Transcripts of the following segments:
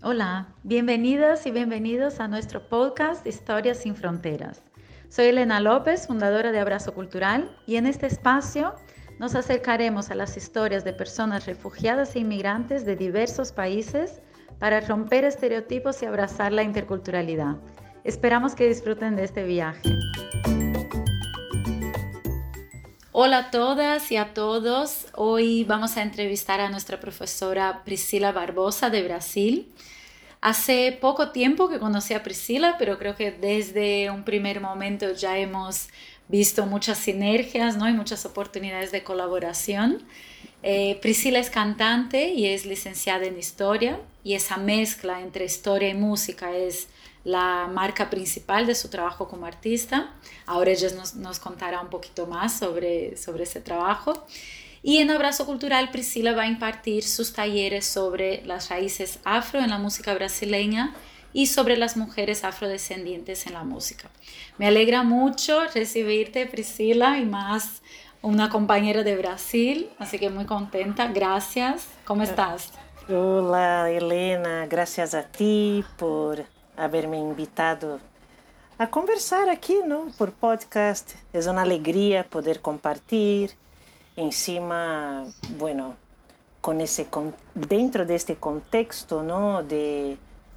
Hola, bienvenidas y bienvenidos a nuestro podcast Historias sin Fronteras. Soy Elena López, fundadora de Abrazo Cultural, y en este espacio nos acercaremos a las historias de personas refugiadas e inmigrantes de diversos países para romper estereotipos y abrazar la interculturalidad. Esperamos que disfruten de este viaje. Hola a todas y a todos. Hoy vamos a entrevistar a nuestra profesora Priscila Barbosa de Brasil. Hace poco tiempo que conocí a Priscila, pero creo que desde un primer momento ya hemos visto muchas sinergias ¿no? y muchas oportunidades de colaboración. Eh, Priscila es cantante y es licenciada en historia y esa mezcla entre historia y música es la marca principal de su trabajo como artista. Ahora ella nos, nos contará un poquito más sobre, sobre ese trabajo. Y en Abrazo Cultural, Priscila va a impartir sus talleres sobre las raíces afro en la música brasileña y sobre las mujeres afrodescendientes en la música. Me alegra mucho recibirte, Priscila, y más una compañera de Brasil, así que muy contenta. Gracias. ¿Cómo estás? Hola, Elena. Gracias a ti por haberme invitado a conversar aqui, não, por podcast. É uma alegria poder compartilhar em cima, bueno, com esse dentro deste contexto, não, de,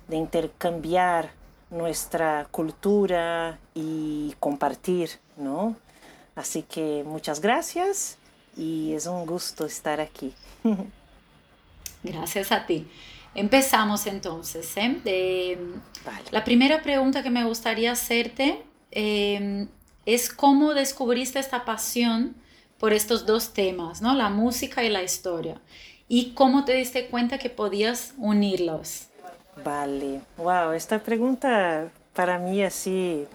de intercambiar nossa cultura e compartilhar, não? Assim que muitas gracias e é um gosto estar aqui. Gracias a ti. Empezamos entonces. ¿eh? La primera pregunta que me gustaría hacerte em, es cómo descubriste esta pasión por estos dos temas, ¿no? la música y la historia, y cómo te diste cuenta que podías unirlos. Vale, wow, esta pregunta para mí así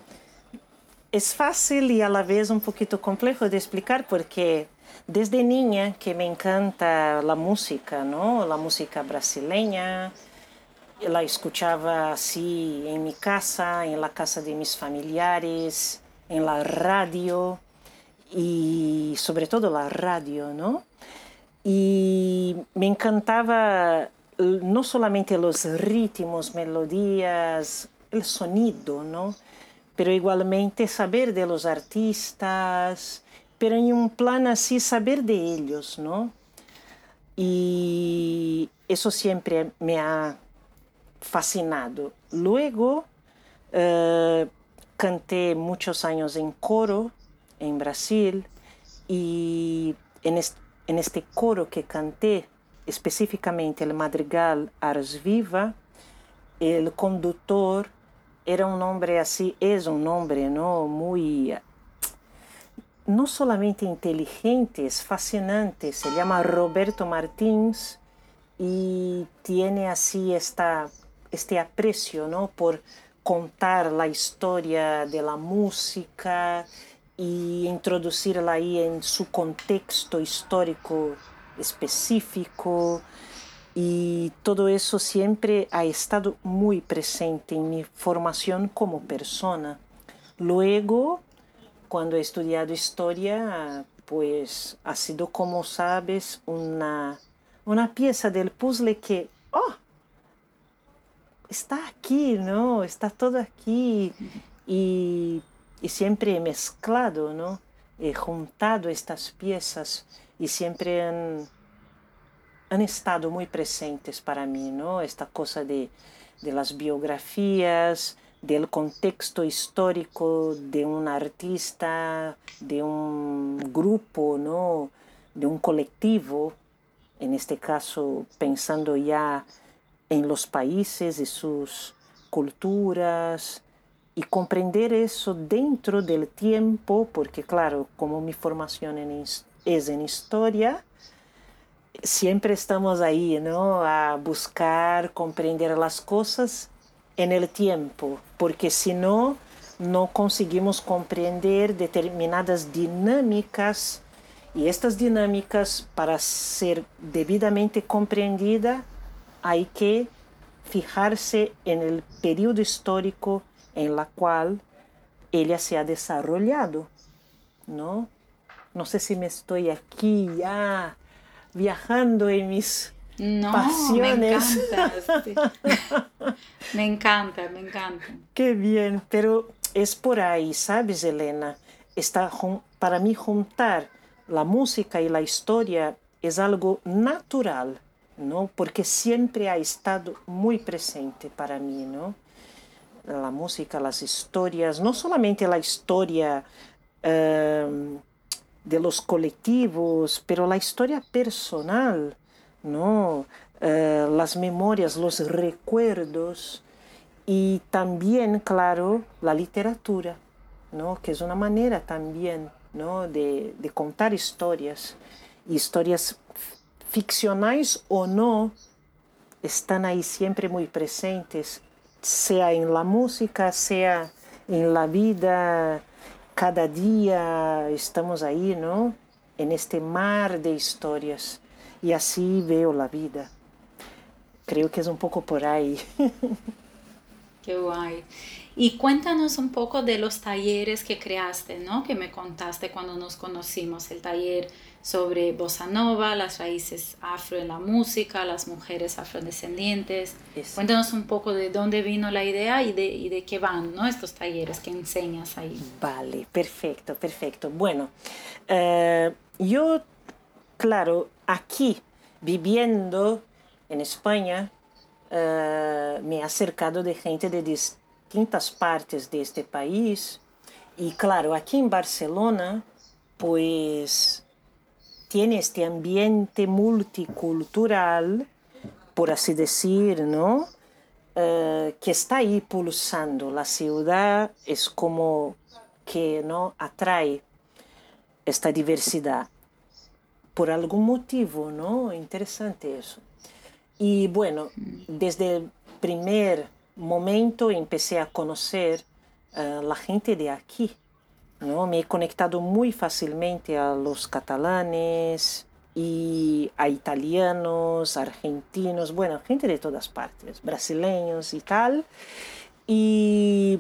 es fácil y a la vez un poquito complejo de explicar porque Desde niña que me encanta la música, ¿no? La música brasileña. La escuchaba así en mi casa, en la casa de mis familiares, en la radio y sobre todo la radio, ¿no? Y me encantaba no solamente los ritmos, melodías, el sonido, ¿no? Pero igualmente saber de los artistas, pero em um plano assim saber de eles, não? E isso sempre me ha fascinado. Luego uh, cantei muitos anos em coro em Brasil e en este, en este coro que cantei, especificamente o madrigal Ars Viva, o condutor era um nome assim, é um nome, não, muito no solamente inteligentes, fascinantes. Se llama Roberto Martins y tiene así esta, este aprecio ¿no? por contar la historia de la música y introducirla ahí en su contexto histórico específico. Y todo eso siempre ha estado muy presente en mi formación como persona. Luego, cuando he estudiado historia, pues ha sido, como sabes, una, una pieza del puzzle que, oh, está aquí, ¿no? Está todo aquí. Y, y siempre he mezclado, ¿no? He juntado estas piezas y siempre han, han estado muy presentes para mí, ¿no? Esta cosa de, de las biografías, del contexto histórico de un artista, de un grupo, ¿no? de un colectivo, en este caso pensando ya en los países y sus culturas, y comprender eso dentro del tiempo, porque claro, como mi formación es en historia, siempre estamos ahí, ¿no? A buscar comprender las cosas en el tiempo, porque si no, no conseguimos comprender determinadas dinámicas y estas dinámicas para ser debidamente comprendida hay que fijarse en el periodo histórico en la cual ella se ha desarrollado, ¿no? No sé si me estoy aquí ya viajando en mis no, pasiones. Me encanta, sí. me encanta, me encanta. Qué bien, pero es por ahí, ¿sabes, Elena? Está, para mí juntar la música y la historia es algo natural, ¿no? Porque siempre ha estado muy presente para mí, ¿no? La música, las historias, no solamente la historia um, de los colectivos, pero la historia personal, ¿no? Uh, las memorias, los recuerdos y también, claro, la literatura, ¿no? Que es una manera también, ¿no? De, de contar historias historias ficcionais o no, están ahí siempre muy presentes, sea en la música, sea en la vida, cada día estamos ahí, ¿no? En este mar de historias y así veo la vida. Creo que es un poco por ahí. Qué guay. Y cuéntanos un poco de los talleres que creaste, ¿no? Que me contaste cuando nos conocimos, el taller sobre bossa nova, las raíces afro en la música, las mujeres afrodescendientes. Cuéntanos un poco de dónde vino la idea y de, y de qué van ¿no? estos talleres que enseñas ahí. Vale, perfecto, perfecto. Bueno, eh, yo, claro, aquí, viviendo en España, uh, me he acercado de gente de distintas partes de este país. Y claro, aquí en Barcelona, pues tiene este ambiente multicultural, por así decir, ¿no? Uh, que está ahí pulsando. La ciudad es como que no atrae esta diversidad por algún motivo, ¿no? Interesante eso. Y bueno, desde el primer momento empecé a conocer uh, la gente de aquí. ¿no? Me he conectado muy fácilmente a los catalanes y a italianos, argentinos, bueno, gente de todas partes, brasileños y tal. Y,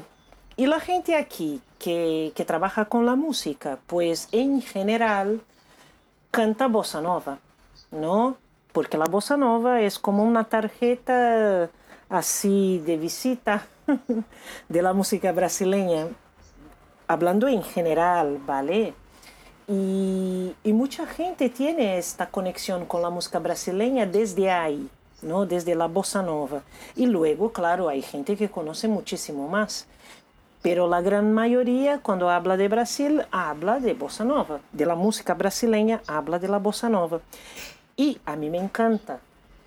y la gente aquí que, que trabaja con la música, pues en general canta bossa nova, ¿no? porque la bossa nova es como una tarjeta así de visita de la música brasileña, hablando en general, ¿vale? Y, y, mucha gente tiene esta conexión con la música brasileña desde ahí, ¿no? Desde la bossa nova. Y luego, claro, hay gente que conoce muchísimo más. Pero la gran mayoría, cuando habla de Brasil, habla de bossa nova. De la música brasileña, habla de la bossa nova. Y a mí me encanta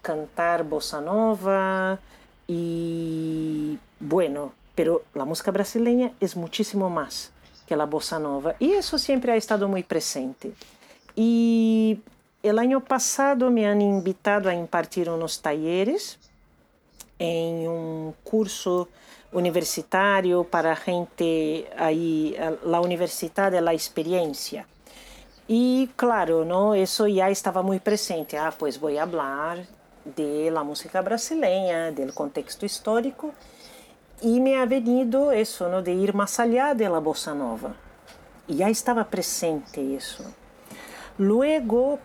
cantar bossa nova y bueno, pero la música brasileña es muchísimo más que la bossa nova y eso siempre ha estado muy presente. Y el año pasado me han invitado a impartir unos talleres en un curso universitario para gente ahí, la Universidad de la Experiencia. Y claro, ¿no? eso ya estaba muy presente. Ah, pues voy a hablar de la música brasileña, del contexto histórico. Y me ha venido eso, ¿no? de ir más allá de la bossa nova. Y ya estaba presente eso. Luego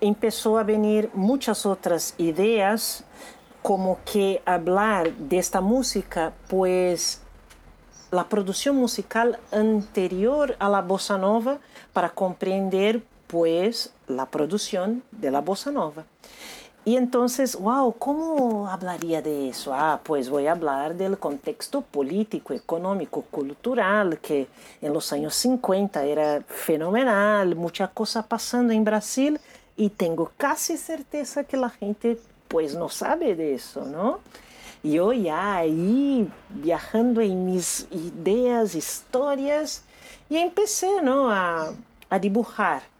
empezó a venir muchas otras ideas, como que hablar de música, pues la producción musical anterior a la bossa nova para comprender pues la producción de la bossa nova. Y entonces, wow, ¿cómo hablaría de eso? Ah, pues voy a hablar del contexto político, económico, cultural, que en los años 50 era fenomenal, mucha cosa pasando en Brasil y tengo casi certeza que la gente pues no sabe de eso, ¿no? yo ya ahí viajando en mis ideas, historias, y empecé ¿no? a, a dibujar.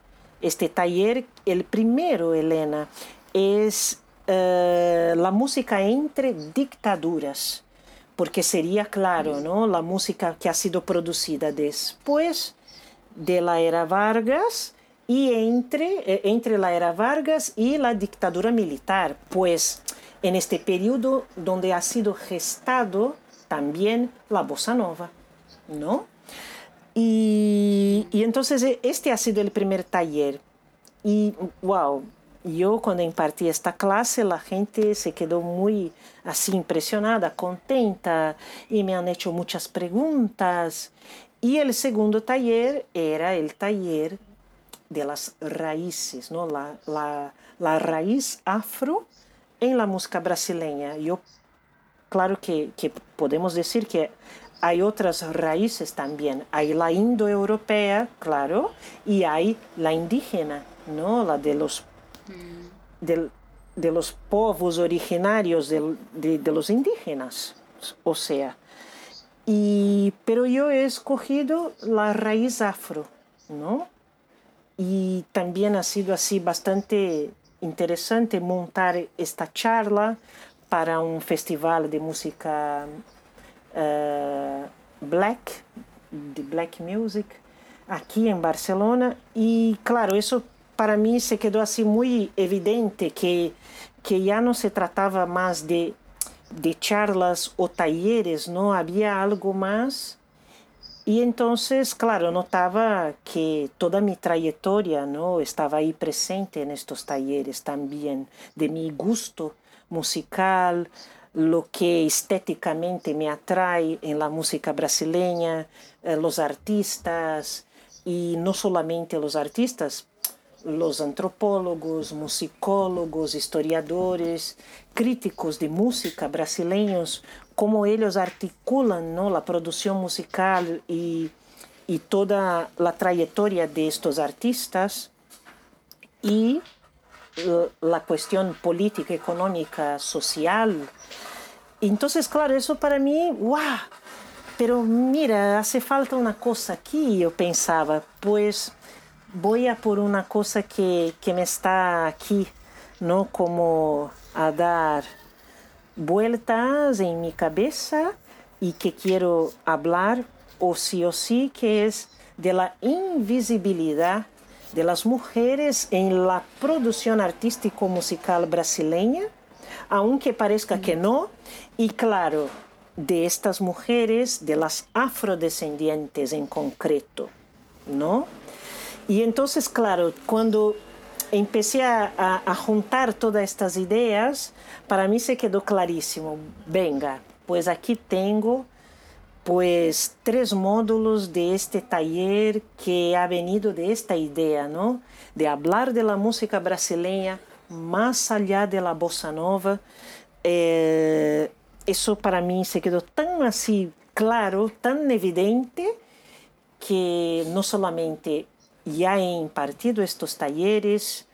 Este taller, el primero, Elena, es uh, la música entre dictaduras, porque sería claro, ¿no? La música que ha sido producida después de la era Vargas y entre, eh, entre la era Vargas y la dictadura militar, pues en este periodo donde ha sido gestado también la bossa nova, ¿no? Y, y entonces este ha sido el primer taller y wow, yo cuando impartí esta clase, la gente se quedó muy así impresionada, contenta y me han hecho muchas preguntas. Y el segundo taller era el taller de las raíces, ¿no? la, la, la raíz afro en la música brasileña. Yo, claro que, que podemos decir que hay otras raíces también. Hay la indoeuropea, claro, y hay la indígena, ¿no? la de los de, de, los povos originarios de, de, de, los indígenas, o sea. Y, pero yo he escogido la raíz afro, ¿no? Y también ha sido así bastante interesante montar esta charla para un festival de música uh, black, de black music, aquí en Barcelona. Y claro, eso para mí se quedó así muy evidente que, que ya no se trataba más de, de charlas o talleres, ¿no? Había algo más. Y entonces, claro, notaba que toda mi trayectoria ¿no? estaba ahí presente en estos talleres también, de mi gusto musical, lo que estéticamente me atrae en la música brasileña, eh, los artistas, y no solamente los artistas, los antropólogos, musicólogos, historiadores, críticos de música brasileños, como ellos articulan la producción musical y, y toda la trayectoria de estos artistas. Y la cuestión política, económica, social. Entonces, claro, eso para mí, ¡wow! Pero mira, hace falta una cosa aquí, yo pensaba, pues voy a por una cosa que, que me está aquí, ¿no? Como a dar vueltas en mi cabeza y que quiero hablar o sí o sí, que es de la invisibilidad de las mujeres en la producción artístico musical brasileña, aunque parezca que no, y claro, de estas mujeres, de las afrodescendientes en concreto, ¿no? Y entonces, claro, cuando empecé a, a, juntar todas estas ideas, para mí se quedó clarísimo, venga, pues aquí tengo pues tres módulos de este taller que ha venido de esta idea, ¿no? De hablar de la música brasileña más allá de la bossa nova. Eh, eso para mí se quedó tan así claro, tan evidente, que no solamente ya he impartido estos talleres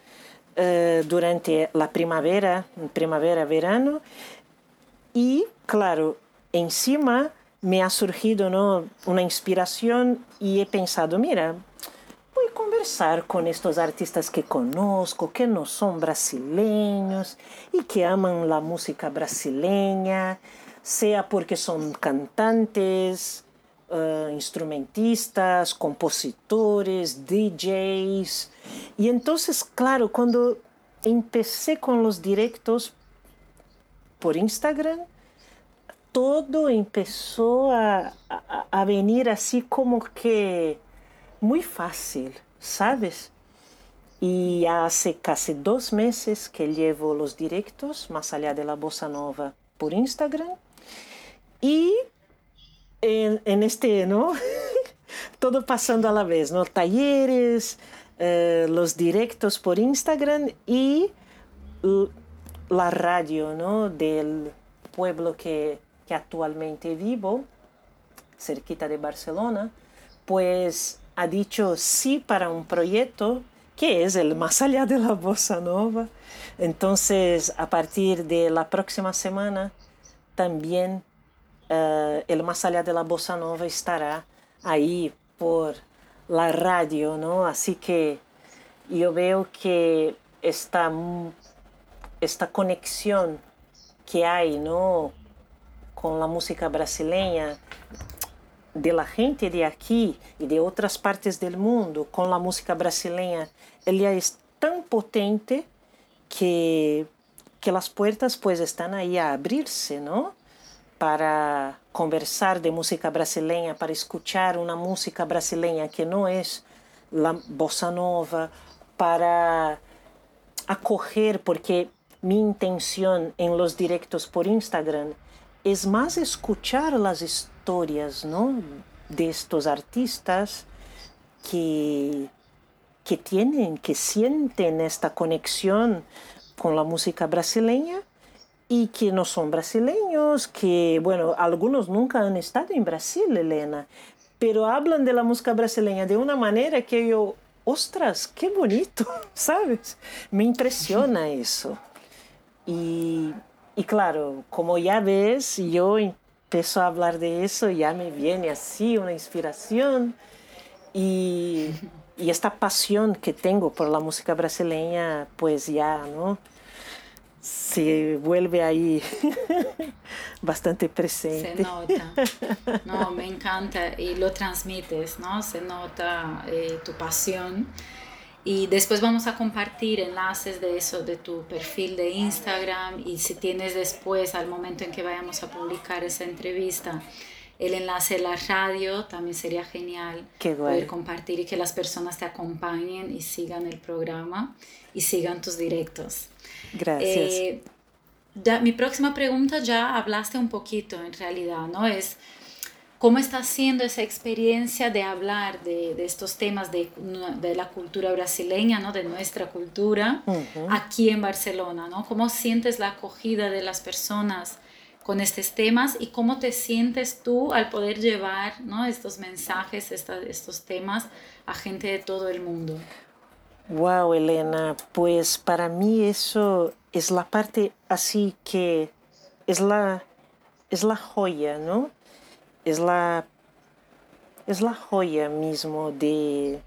uh, durante la primavera, primavera-verano, y claro, encima me ha surgido ¿no? una inspiración y he pensado, mira, voy a conversar con estos artistas que conozco, que no son brasileños y que aman la música brasileña, sea porque son cantantes, uh, instrumentistas, compositores, DJs. Y entonces, claro, cuando empecé con los directos por Instagram, todo empezó a, a, venir así como que muy fácil, ¿sabes? Y hace casi dos meses que llevo los directos más allá de la bossa nova por Instagram. Y en, en este, ¿no? Todo pasando a la vez, ¿no? Talleres, eh, los directos por Instagram y la radio, ¿no? Del pueblo que, que actualmente vivo, cerquita de Barcelona, pues ha dicho sí para un proyecto que es el más allá de la bossa nova. Entonces, a partir de la próxima semana, también uh, el más allá de la bossa nova estará ahí por la radio, ¿no? Así que yo veo que esta, esta conexión que hay, ¿no? Con la música brasileña, de la gente de aquí y de otras partes del mundo con la música brasileña, ella es tan potente que, que las puertas pues están ahí a abrirse, ¿no? para conversar de música brasileña, para escuchar una música brasileña que no es la bossa nova, para acoger, porque mi intención en los directos por Instagram es más escuchar las historias ¿no? de estos artistas que, que tienen, que sienten esta conexión con la música brasileña y que no son brasileños, que, bueno, algunos nunca han estado en Brasil, Elena, pero hablan de la música brasileña de una manera que yo, ostras, qué bonito, ¿sabes? Me impresiona eso. Y, y claro, como ya ves, yo empiezo a hablar de eso, ya me viene así una inspiración y, y esta pasión que tengo por la música brasileña, pues ya, ¿no? se vuelve ahí bastante presente. Se nota. No, me encanta y lo transmites, ¿no? Se nota eh, tu pasión. Y después vamos a compartir enlaces de eso, de tu perfil de Instagram y si tienes después, al momento en que vayamos a publicar esa entrevista, el enlace de la radio, también sería genial poder compartir y que las personas te acompañen y sigan el programa y sigan tus directos. Gracias. Eh, mi próxima pregunta ya hablaste un poquito en realidad, ¿no? Es cómo está siendo esa experiencia de hablar de, de estos temas de, de, la cultura brasileña, ¿no? De nuestra cultura aquí en Barcelona, ¿no? ¿Cómo sientes la acogida de las personas con estos temas y cómo te sientes tú al poder llevar ¿no? estos mensajes, estos temas a gente de todo el mundo? Wow, Elena, pues para mí eso es la parte así que es la, es la joya, ¿no? Es la, es la joya mismo de,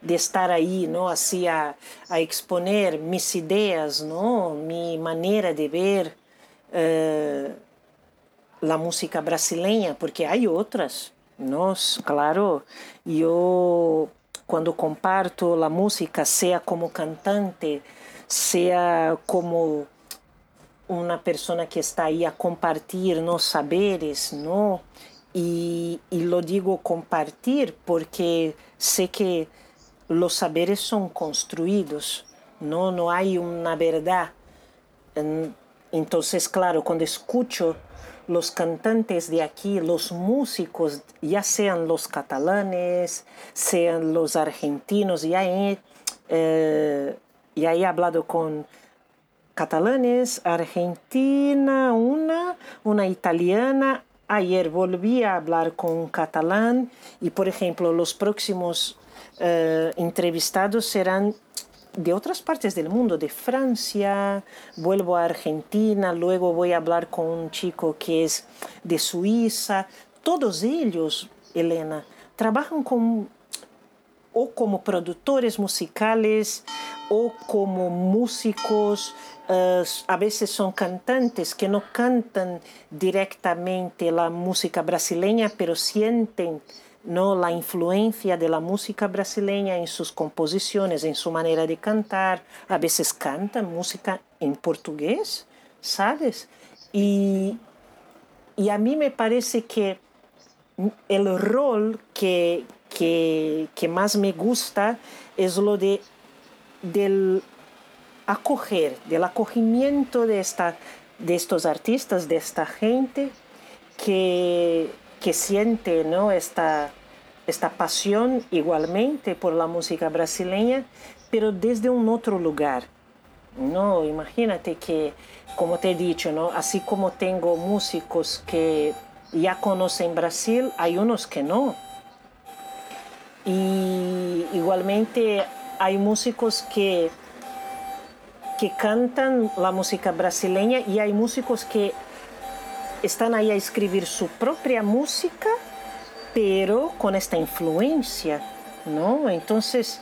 de estar ahí, ¿no? Así a, a exponer mis ideas, ¿no? Mi manera de ver eh, la música brasileña, porque hay otras, ¿no? Claro, yo cuando comparto la música, sea como cantante, sea como una persona que está ahí a compartir los saberes, ¿no? Y, y, lo digo compartir porque sé que los saberes son construidos, no, no hay una verdad. Entonces, claro, cuando escucho los cantantes de aquí, los músicos, ya sean los catalanes, sean los argentinos, ya he, eh, ya he hablado con catalanes, argentina, una, una italiana. Ayer volví a hablar con un catalán y, por ejemplo, los próximos eh, entrevistados serán de otras partes del mundo, de Francia, vuelvo a Argentina, luego voy a hablar con un chico que es de Suiza. Todos ellos, Elena, trabajan con, o como productores musicales o como músicos, uh, a veces son cantantes que no cantan directamente la música brasileña, pero sienten ¿no? la influencia de la música brasileña en sus composiciones, en su manera de cantar. A veces cantan música en portugués, ¿sabes? Y, y a mí me parece que el rol que, que, que más me gusta es lo de del acoger, del acogimiento de, esta, de estos artistas, de esta gente que que siente ¿no? esta, esta pasión igualmente por la música brasileña, pero desde un otro lugar. No, imagínate que, como te he dicho, ¿no? así como tengo músicos que ya conocen Brasil, hay unos que no. Y igualmente hay músicos que, que cantan la música brasileña y hay músicos que están ahí a escribir su propia música, pero con esta influencia, ¿no? Entonces,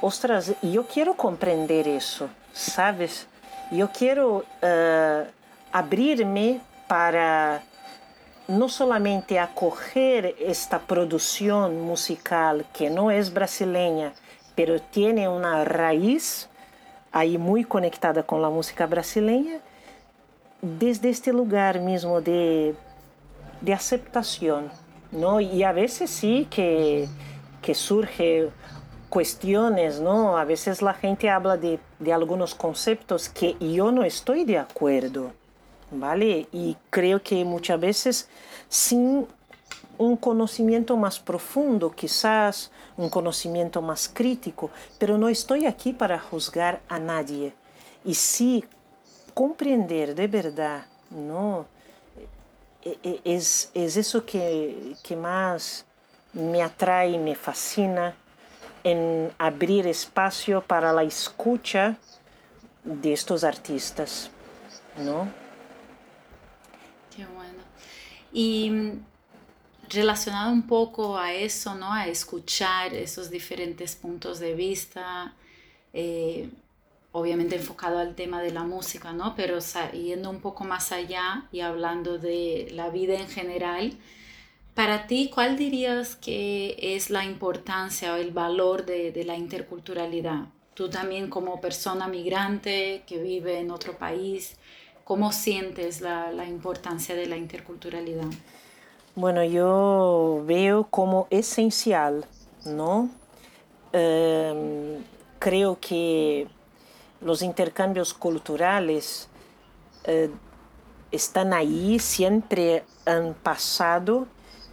ostras, yo quiero comprender eso, ¿sabes? Yo quiero uh, abrirme para no solamente acoger esta producción musical que no es brasileña, pero tiene una raíz ahí muy conectada con la música brasileña, desde este lugar mismo de, de aceptación, ¿no? Y a veces sí que, que surge cuestiones, ¿no? A veces la gente habla de, de algunos conceptos que yo no estoy de acuerdo, ¿vale? Y creo que muchas veces sin un conocimiento más profundo, quizás un conocimiento más crítico, pero no estoy aquí para juzgar a nadie. Y sí comprender de verdad, ¿no? E, e, es, es eso que, que más me atrae y me fascina en abrir espacio para la escucha de estos artistas, ¿no? Y relacionado un poco a eso, ¿no? A escuchar esos diferentes puntos de vista, eh, obviamente enfocado al tema de la música, ¿no? Pero yendo un poco más allá y hablando de la vida en general, para ti, ¿cuál dirías que es la importancia o el valor de, de la interculturalidad? Tú también como persona migrante que vive en otro país, ¿cómo sientes la, importancia de la interculturalidad? Bueno, yo veo como esencial, ¿no? Um, creo que los intercambios culturales uh, están ahí, siempre han pasado,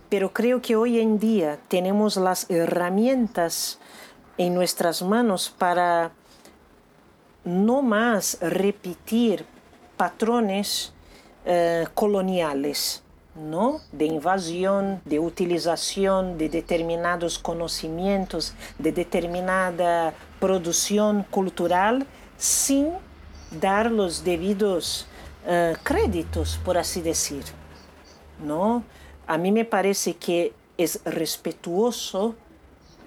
pero creo que hoy en día tenemos las herramientas en nuestras manos para no más repetir patrones uh, coloniales ¿no? de invasión, de utilización de determinados conocimientos, de determinada producción cultural, sin dar los debidos uh, créditos, por así decir. ¿no? A mí me parece que es respetuoso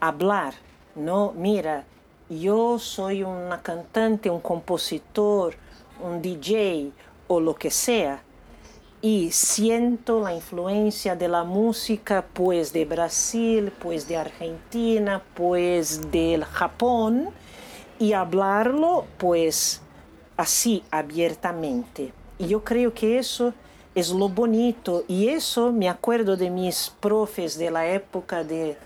hablar, ¿no? Mira, yo soy una cantante, un compositor, un DJ o lo que sea, y siento la influencia de la música pues de Brasil, pues de Argentina, pues del Japón y hablarlo pues así abiertamente. Y yo creo que eso es lo bonito y eso me acuerdo de mis profes de la época de,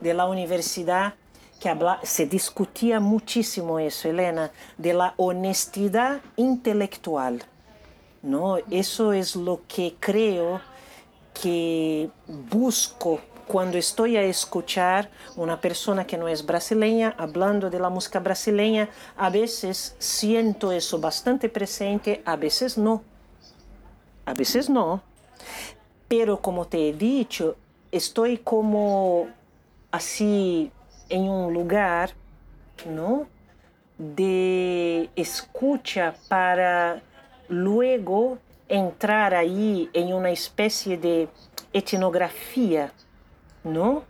de la universidad que se discutía muchísimo eso, Elena, de la honestidad intelectual. ¿no? Eso es lo que creo que busco cuando estoy a escuchar una persona que no es brasileña hablando de la música brasileña. A veces siento eso bastante presente, a veces no. A veces no. Pero como te he dicho, estoy como así en un lugar, ¿no? De escucha para luego entrar ahí en una especie de etnografía, ¿no?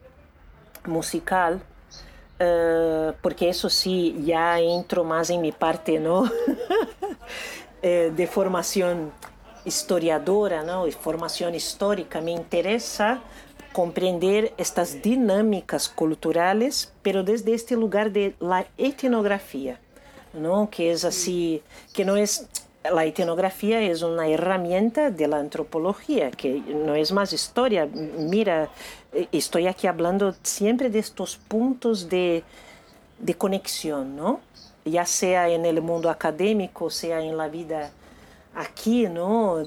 Musical, uh, porque eso sí, ya entro más en mi parte, ¿no? Eh, de formación historiadora, ¿no? Y formación histórica, me interesa comprender estas dinámicas culturales, pero desde este lugar de la etnografía, ¿no? Que es así, que no es la etnografía es una herramienta de la antropología, que no es más historia. Mira, eh, estoy aquí hablando siempre de estos puntos de, de conexión, ¿no? Ya sea en el mundo académico, sea en la vida aquí, ¿no?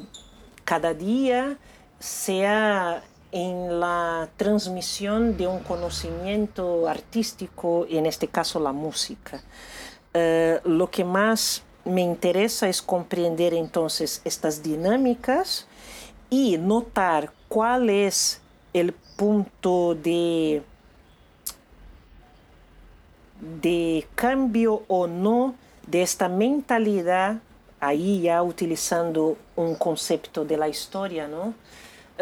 Cada día, sea en la transmisión de un conocimiento artístico, en este caso la música. Uh, lo que más me interesa es comprender entonces estas dinámicas y notar cuál es el punto de, de cambio o no de esta mentalidad, ahí ya utilizando un concepto de la historia, ¿no?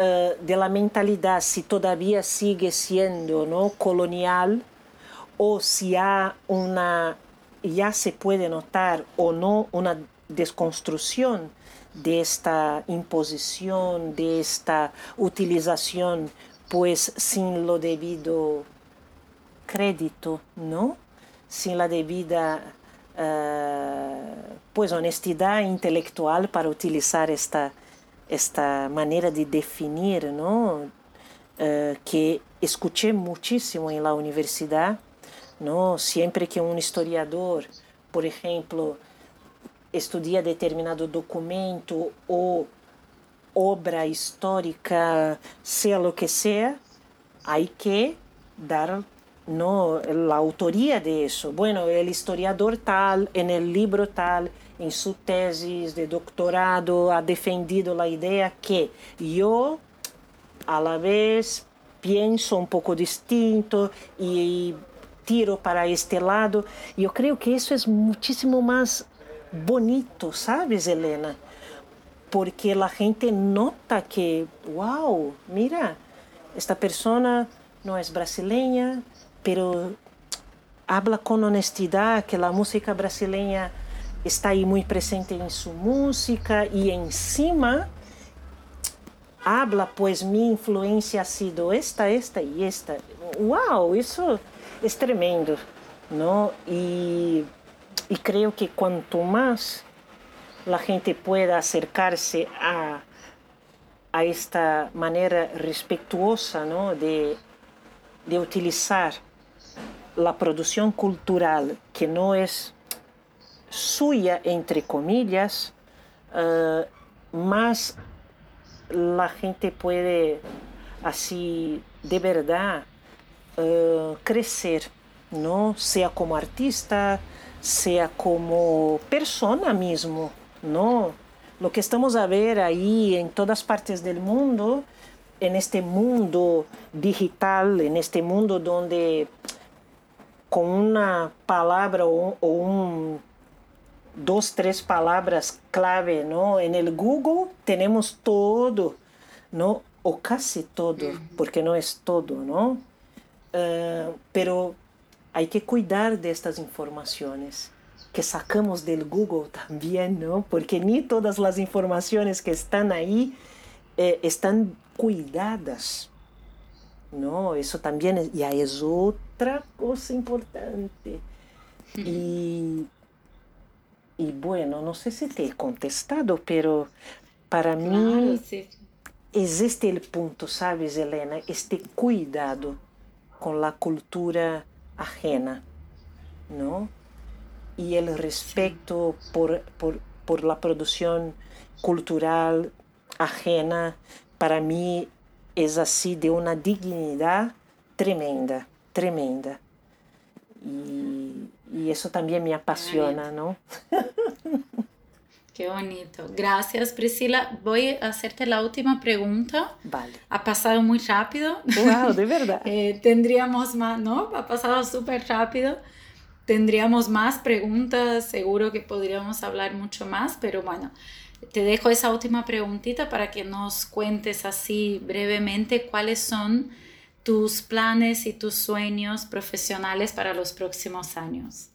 Uh, de la mentalidad, si todavía sigue siendo ¿no? colonial o si hay una ya se puede notar o no una desconstrucción de esta imposición, de esta utilización, pues sin lo debido crédito, ¿no? Sin la debida uh, pues honestidad intelectual para utilizar esta, esta manera de definir, ¿no? Uh, que escuché muchísimo en la universidad ¿no? Siempre que un historiador, por ejemplo, estudia determinado documento ou obra histórica, seja lo que seja, hay que dar no la autoría de eso. Bueno, el historiador tal, en el libro tal, en su tesis de doctorado, ha defendido la idea que yo a la vez pienso un poco distinto y tiro para este lado. Yo creo que eso es muchísimo más bonito, ¿sabes, Helena? Porque la gente nota que, wow, mira, esta persona no es brasileña, pero habla con honestidad que la música brasileña está ahí muy presente en su música y encima habla pues mi influencia ha sido esta, esta y esta. Wow, eso es tremendo, ¿no? Y, y creo que cuanto más la gente pueda acercarse a, a esta manera respetuosa ¿no? de, de utilizar la producción cultural que no es suya, entre comillas, uh, más la gente puede así de verdad uh, crecer, ¿no? Sea como artista, sea como persona mismo, ¿no? Lo que estamos a ver ahí en todas partes del mundo, en este mundo digital, en este mundo donde con una palabra o un dos, tres palabras clave, ¿no? En el Google tenemos todo, ¿no? O casi todo, porque no es todo, ¿no? Uh, pero hay que cuidar de estas informaciones que sacamos del Google también, ¿no? Porque ni todas las informaciones que están ahí eh, están cuidadas, ¿no? Eso también es, ya es otra cosa importante. Y, y bueno, no sé si te he contestado, pero para claro, mí sí. es este el punto, ¿sabes, Elena? Este cuidado con la cultura ajena, ¿no? Y el respeto sí. por, por, por la producción cultural ajena, para mí es así de una dignidad tremenda, tremenda. Y, y eso también me apasiona, ¿no? Qué bonito. Gracias, Priscila. Voy a hacerte la última pregunta. Vale. Ha pasado muy rápido. Wow, de verdad. eh, tendríamos más, ¿no? Ha pasado súper rápido. Tendríamos más preguntas, seguro que podríamos hablar mucho más, pero bueno, te dejo esa última preguntita para que nos cuentes así brevemente cuáles son tus planes y tus sueños profesionales para los próximos años.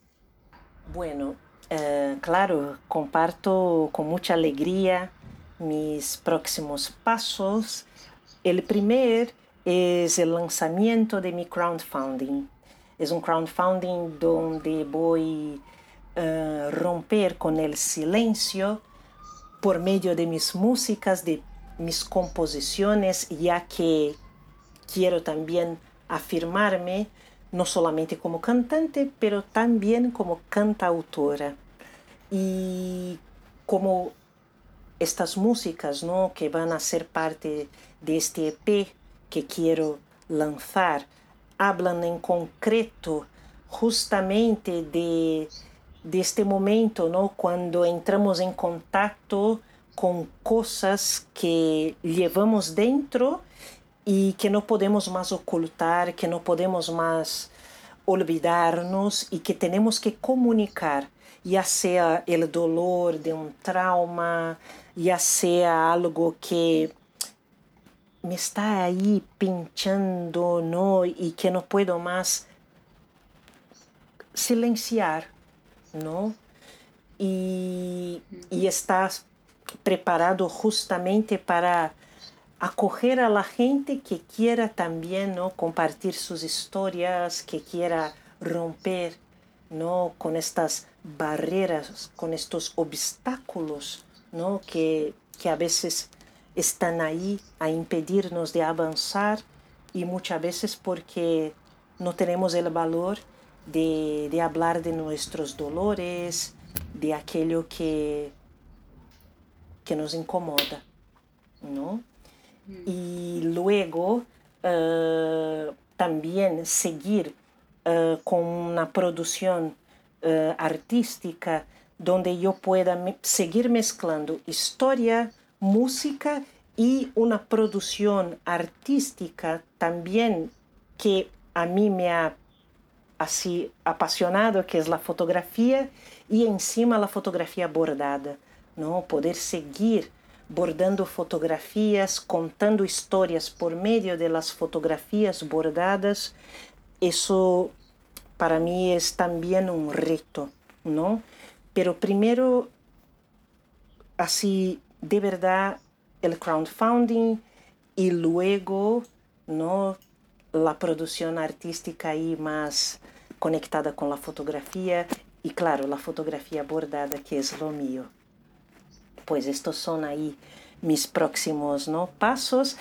Bueno, eh, claro, comparto con mucha alegría mis próximos pasos. El primer es el lanzamiento de mi crowdfunding. Es un crowdfunding donde voy a uh, romper con el silencio por medio de mis músicas, de mis composiciones, ya que quiero también afirmarme no solamente como cantante, pero también como cantautora. Y como estas músicas ¿no? que van a ser parte de este EP que quiero lanzar, hablan en concreto justamente de, de este momento, ¿no? cuando entramos en contacto con cosas que llevamos dentro y que no podemos más ocultar, que no podemos más olvidarnos y que tenemos que comunicar, ya sea el dolor de un trauma, ya sea algo que me está ahí pinchando, ¿no? Y que no puedo más silenciar, ¿no? Y, y estás preparado justamente para acoger a la gente que quiera también ¿no? compartir sus historias, que quiera romper ¿no? con estas barreras, con estos obstáculos ¿no? que, que a veces están ahí a impedirnos de avanzar y muchas veces porque no tenemos el valor de, de hablar de nuestros dolores, de aquello que, que nos incomoda, ¿no? Y luego uh, también seguir uh, con una producción uh, artística donde yo pueda seguir mezclando historia, música y una producción artística también que a mí me ha así apasionado, que es la fotografía y encima la fotografía bordada, ¿no? Poder seguir bordando fotografías, contando historias por medio de las fotografías bordadas, eso para mí es también un reto, ¿no? Pero primero, así, de verdad, el crowdfunding y luego, ¿no? La producción artística ahí más conectada con la fotografía y claro, la fotografía bordada que es lo mío. Pues estos son ahí mis próximos ¿no? pasos.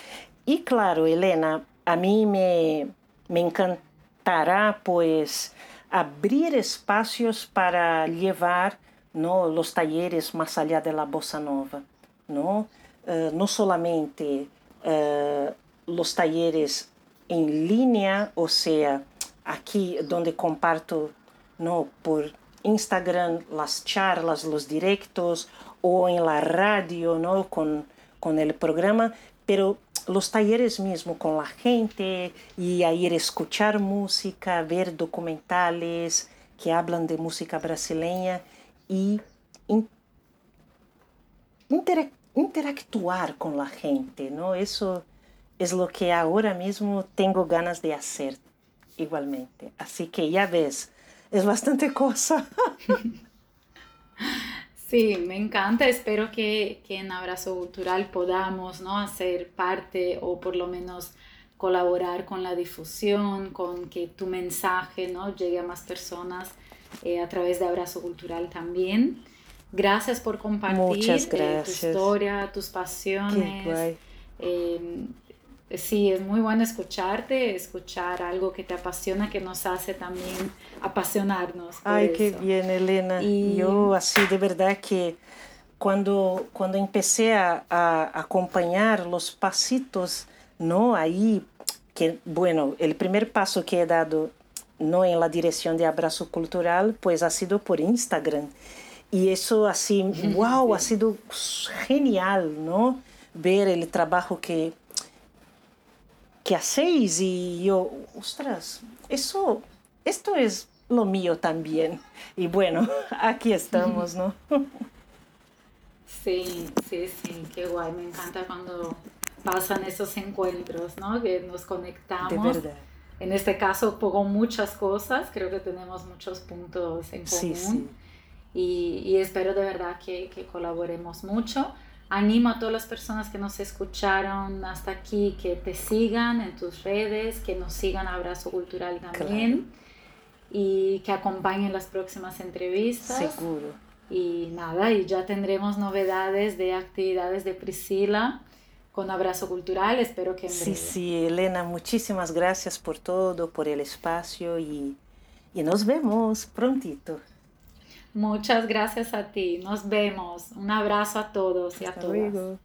Y claro, Elena, a mí me, me encantará pues abrir espacios para llevar ¿no? los talleres más allá de la bossa nova, ¿no? Uh, no solamente uh, los talleres en línea, o sea, aquí donde comparto ¿no? por Instagram las charlas, los directos o en la radio ¿no? con, con el programa, pero los talleres mismo con la gente y a ir a escuchar música, ver documentales que hablan de música brasileña y interactuar con la gente, ¿no? Eso es lo que ahora mismo tengo ganas de hacer igualmente. Así que ya ves, es bastante cosa. Sí, me encanta. Espero que, que, en Abrazo Cultural podamos ¿no? hacer parte o por lo menos colaborar con la difusión, con que tu mensaje ¿no? llegue a más personas eh, a través de Abrazo Cultural también. Gracias por compartir eh, tu historia, tus pasiones. Eh, sí, es muy bueno escucharte, escuchar algo que te apasiona, que nos hace también apasionarnos. Ay, qué bien, Elena. Y yo así de verdad que cuando, cuando empecé a, a acompañar los pasitos, ¿no? Ahí, que bueno, el primer paso que he dado no en la dirección de Abrazo Cultural, pues ha sido por Instagram. Y eso así, wow, ha sido genial, ¿no? Ver el trabajo que, que hacéis y yo, ostras, eso, esto es lo mío también. Y bueno, aquí estamos, ¿no? Sí, sí, sí, qué guay. Me encanta cuando pasan esos encuentros, ¿no? Que nos conectamos. De verdad en este caso pongo muchas cosas, creo que tenemos muchos puntos en común Y, y, espero de verdad que, que, colaboremos mucho. Animo a todas las personas que nos escucharon hasta aquí que te sigan en tus redes, que nos sigan Abrazo Cultural también y que acompañen las próximas entrevistas. Seguro. Y nada, y ya tendremos novedades de actividades de Priscila con Abrazo Cultural. Espero que... sí, sí, Elena, muchísimas gracias por todo, por el espacio y, y nos vemos prontito. Muchas gracias a ti. Nos vemos. Un abrazo a todos y a todas.